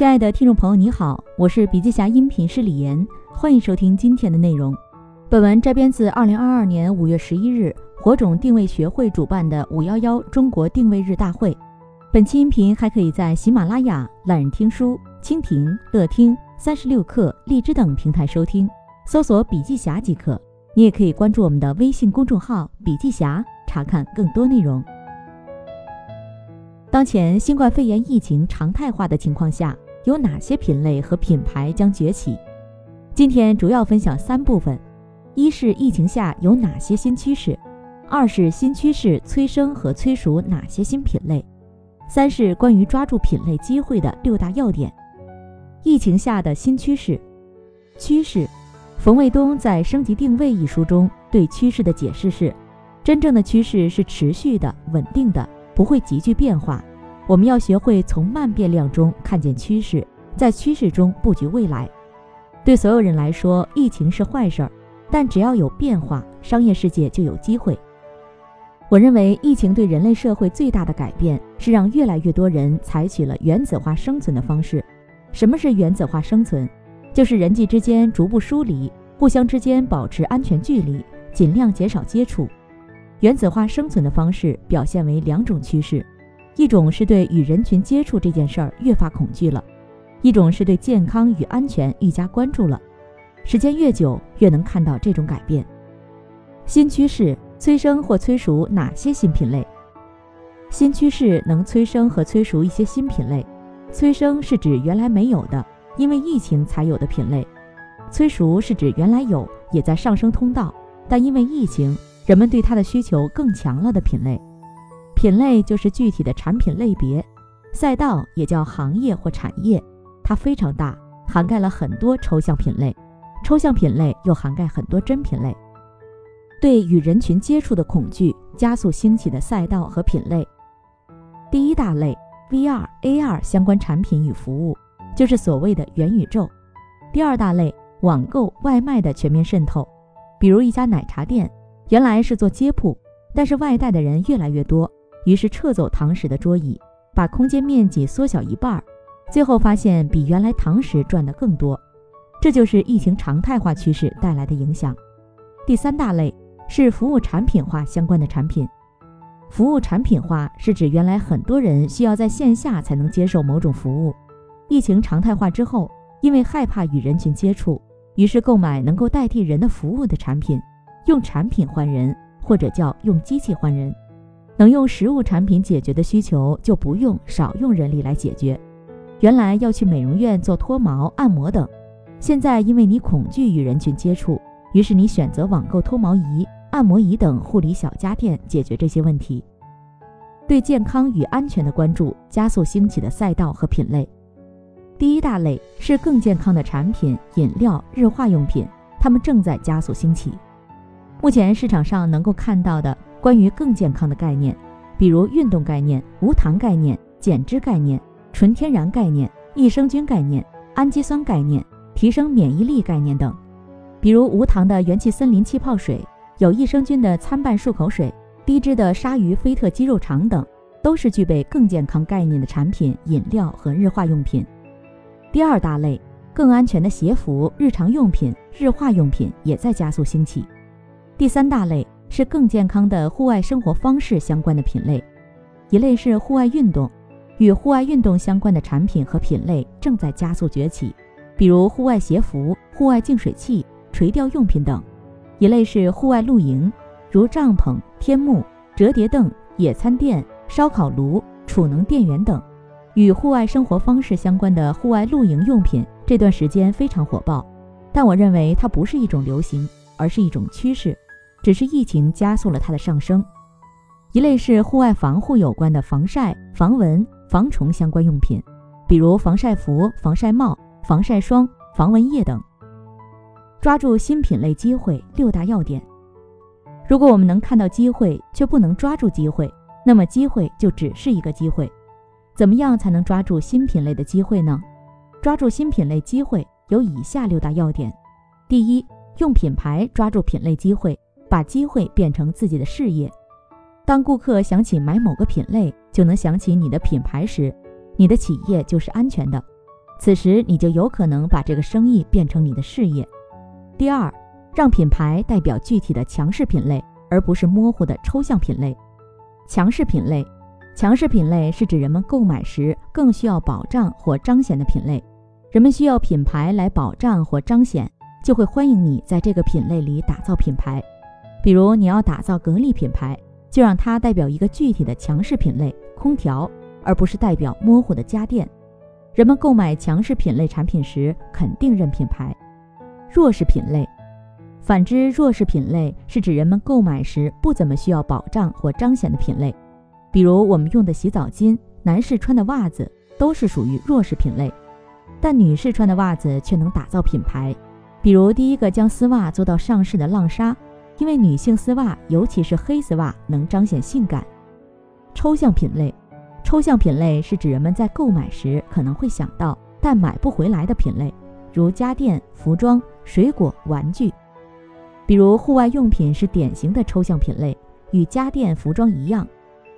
亲爱的听众朋友，你好，我是笔记侠音频师李岩，欢迎收听今天的内容。本文摘编自二零二二年五月十一日火种定位学会主办的“五幺幺中国定位日大会”。本期音频还可以在喜马拉雅、懒人听书、蜻蜓、乐听、三十六课、荔枝等平台收听，搜索“笔记侠”即可。你也可以关注我们的微信公众号“笔记侠”，查看更多内容。当前新冠肺炎疫情常态化的情况下，有哪些品类和品牌将崛起？今天主要分享三部分：一是疫情下有哪些新趋势；二是新趋势催生和催熟哪些新品类；三是关于抓住品类机会的六大要点。疫情下的新趋势，趋势，冯卫东在《升级定位》一书中对趋势的解释是：真正的趋势是持续的、稳定的。不会急剧变化，我们要学会从慢变量中看见趋势，在趋势中布局未来。对所有人来说，疫情是坏事儿，但只要有变化，商业世界就有机会。我认为，疫情对人类社会最大的改变是让越来越多人采取了原子化生存的方式。什么是原子化生存？就是人际之间逐步疏离，互相之间保持安全距离，尽量减少接触。原子化生存的方式表现为两种趋势，一种是对与人群接触这件事儿越发恐惧了，一种是对健康与安全愈加关注了。时间越久，越能看到这种改变。新趋势催生或催熟哪些新品类？新趋势能催生和催熟一些新品类。催生是指原来没有的，因为疫情才有的品类；催熟是指原来有，也在上升通道，但因为疫情。人们对它的需求更强了的品类，品类就是具体的产品类别，赛道也叫行业或产业，它非常大，涵盖了很多抽象品类，抽象品类又涵盖很多真品类。对与人群接触的恐惧加速兴起的赛道和品类，第一大类 VR、AR 相关产品与服务，就是所谓的元宇宙；第二大类网购外卖的全面渗透，比如一家奶茶店。原来是做街铺，但是外带的人越来越多，于是撤走堂食的桌椅，把空间面积缩小一半，最后发现比原来堂食赚的更多。这就是疫情常态化趋势带来的影响。第三大类是服务产品化相关的产品。服务产品化是指原来很多人需要在线下才能接受某种服务，疫情常态化之后，因为害怕与人群接触，于是购买能够代替人的服务的产品。用产品换人，或者叫用机器换人，能用实物产品解决的需求，就不用少用人力来解决。原来要去美容院做脱毛、按摩等，现在因为你恐惧与人群接触，于是你选择网购脱毛仪、按摩仪等护理小家电解决这些问题。对健康与安全的关注，加速兴起的赛道和品类。第一大类是更健康的产品、饮料、日化用品，它们正在加速兴起。目前市场上能够看到的关于更健康的概念，比如运动概念、无糖概念、减脂概念、纯天然概念、益生菌概念、氨基酸概念、提升免疫力概念等。比如无糖的元气森林气泡水，有益生菌的参半漱口水，低脂的鲨鱼菲特鸡肉肠等，都是具备更健康概念的产品、饮料和日化用品。第二大类，更安全的鞋服、日常用品、日化用品也在加速兴起。第三大类是更健康的户外生活方式相关的品类，一类是户外运动，与户外运动相关的产品和品类正在加速崛起，比如户外鞋服、户外净水器、垂钓用品等；一类是户外露营，如帐篷、天幕、折叠凳、野餐垫、烧烤炉、储能电源等。与户外生活方式相关的户外露营用品这段时间非常火爆，但我认为它不是一种流行，而是一种趋势。只是疫情加速了它的上升。一类是户外防护有关的防晒、防蚊、防虫相关用品，比如防晒服、防晒帽、防晒霜、防蚊液等。抓住新品类机会六大要点。如果我们能看到机会，却不能抓住机会，那么机会就只是一个机会。怎么样才能抓住新品类的机会呢？抓住新品类机会有以下六大要点：第一，用品牌抓住品类机会。把机会变成自己的事业。当顾客想起买某个品类，就能想起你的品牌时，你的企业就是安全的。此时你就有可能把这个生意变成你的事业。第二，让品牌代表具体的强势品类，而不是模糊的抽象品类。强势品类，强势品类是指人们购买时更需要保障或彰显的品类。人们需要品牌来保障或彰显，就会欢迎你在这个品类里打造品牌。比如，你要打造格力品牌，就让它代表一个具体的强势品类——空调，而不是代表模糊的家电。人们购买强势品类产品时，肯定认品牌。弱势品类，反之，弱势品类是指人们购买时不怎么需要保障或彰显的品类。比如，我们用的洗澡巾、男士穿的袜子，都是属于弱势品类。但女士穿的袜子却能打造品牌，比如第一个将丝袜做到上市的浪莎，因为女性丝袜，尤其是黑丝袜，能彰显性感。抽象品类，抽象品类是指人们在购买时可能会想到但买不回来的品类，如家电、服装、水果、玩具。比如户外用品是典型的抽象品类，与家电、服装一样，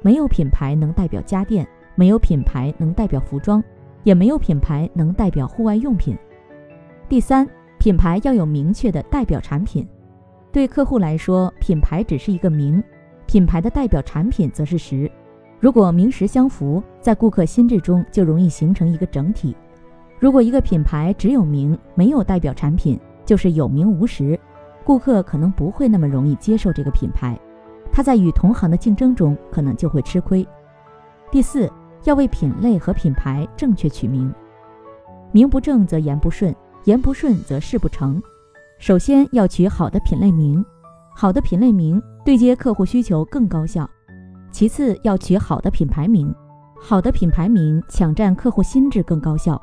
没有品牌能代表家电，没有品牌能代表服装。也没有品牌能代表户外用品。第三，品牌要有明确的代表产品。对客户来说，品牌只是一个名，品牌的代表产品则是实。如果名实相符，在顾客心智中就容易形成一个整体。如果一个品牌只有名没有代表产品，就是有名无实，顾客可能不会那么容易接受这个品牌，他在与同行的竞争中可能就会吃亏。第四。要为品类和品牌正确取名，名不正则言不顺，言不顺则事不成。首先要取好的品类名，好的品类名对接客户需求更高效。其次要取好的品牌名，好的品牌名抢占客户心智更高效。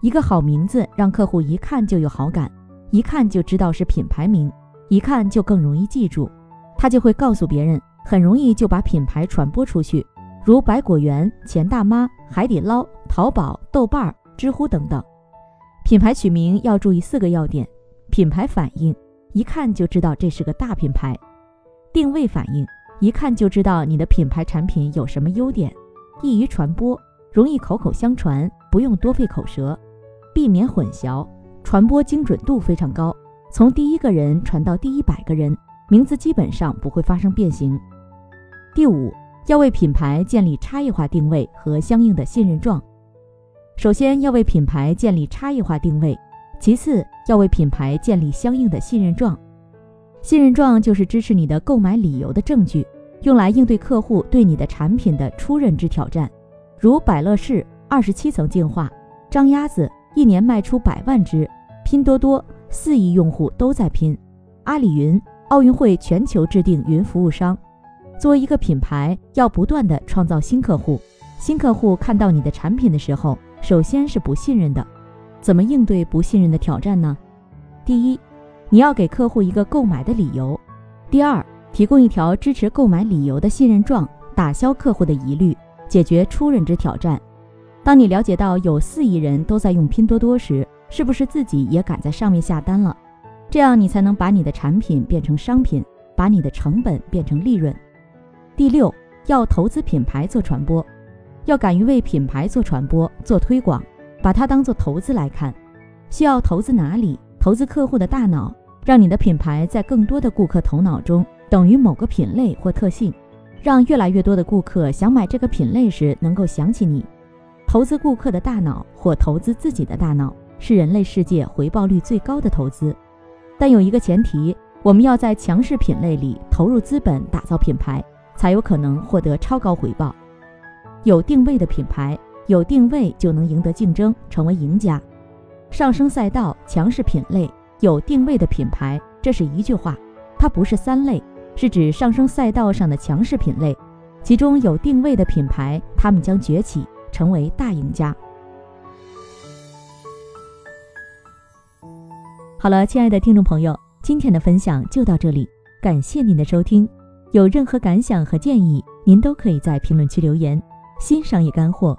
一个好名字让客户一看就有好感，一看就知道是品牌名，一看就更容易记住，他就会告诉别人，很容易就把品牌传播出去。如百果园、钱大妈、海底捞、淘宝、豆瓣、知乎等等，品牌取名要注意四个要点：品牌反应，一看就知道这是个大品牌；定位反应，一看就知道你的品牌产品有什么优点；易于传播，容易口口相传，不用多费口舌，避免混淆，传播精准度非常高，从第一个人传到第一百个人，名字基本上不会发生变形。第五。要为品牌建立差异化定位和相应的信任状。首先要为品牌建立差异化定位，其次要为品牌建立相应的信任状。信任状就是支持你的购买理由的证据，用来应对客户对你的产品的初认知挑战。如百乐士二十七层净化，张鸭子一年卖出百万只，拼多多四亿用户都在拼，阿里云奥运会全球制定云服务商。作为一个品牌，要不断的创造新客户。新客户看到你的产品的时候，首先是不信任的。怎么应对不信任的挑战呢？第一，你要给客户一个购买的理由；第二，提供一条支持购买理由的信任状，打消客户的疑虑，解决初认知挑战。当你了解到有四亿人都在用拼多多时，是不是自己也敢在上面下单了？这样你才能把你的产品变成商品，把你的成本变成利润。第六，要投资品牌做传播，要敢于为品牌做传播、做推广，把它当做投资来看。需要投资哪里？投资客户的大脑，让你的品牌在更多的顾客头脑中等于某个品类或特性，让越来越多的顾客想买这个品类时能够想起你。投资顾客的大脑或投资自己的大脑，是人类世界回报率最高的投资。但有一个前提，我们要在强势品类里投入资本打造品牌。才有可能获得超高回报。有定位的品牌，有定位就能赢得竞争，成为赢家。上升赛道、强势品类、有定位的品牌，这是一句话，它不是三类，是指上升赛道上的强势品类，其中有定位的品牌，他们将崛起，成为大赢家。好了，亲爱的听众朋友，今天的分享就到这里，感谢您的收听。有任何感想和建议，您都可以在评论区留言。新商业干货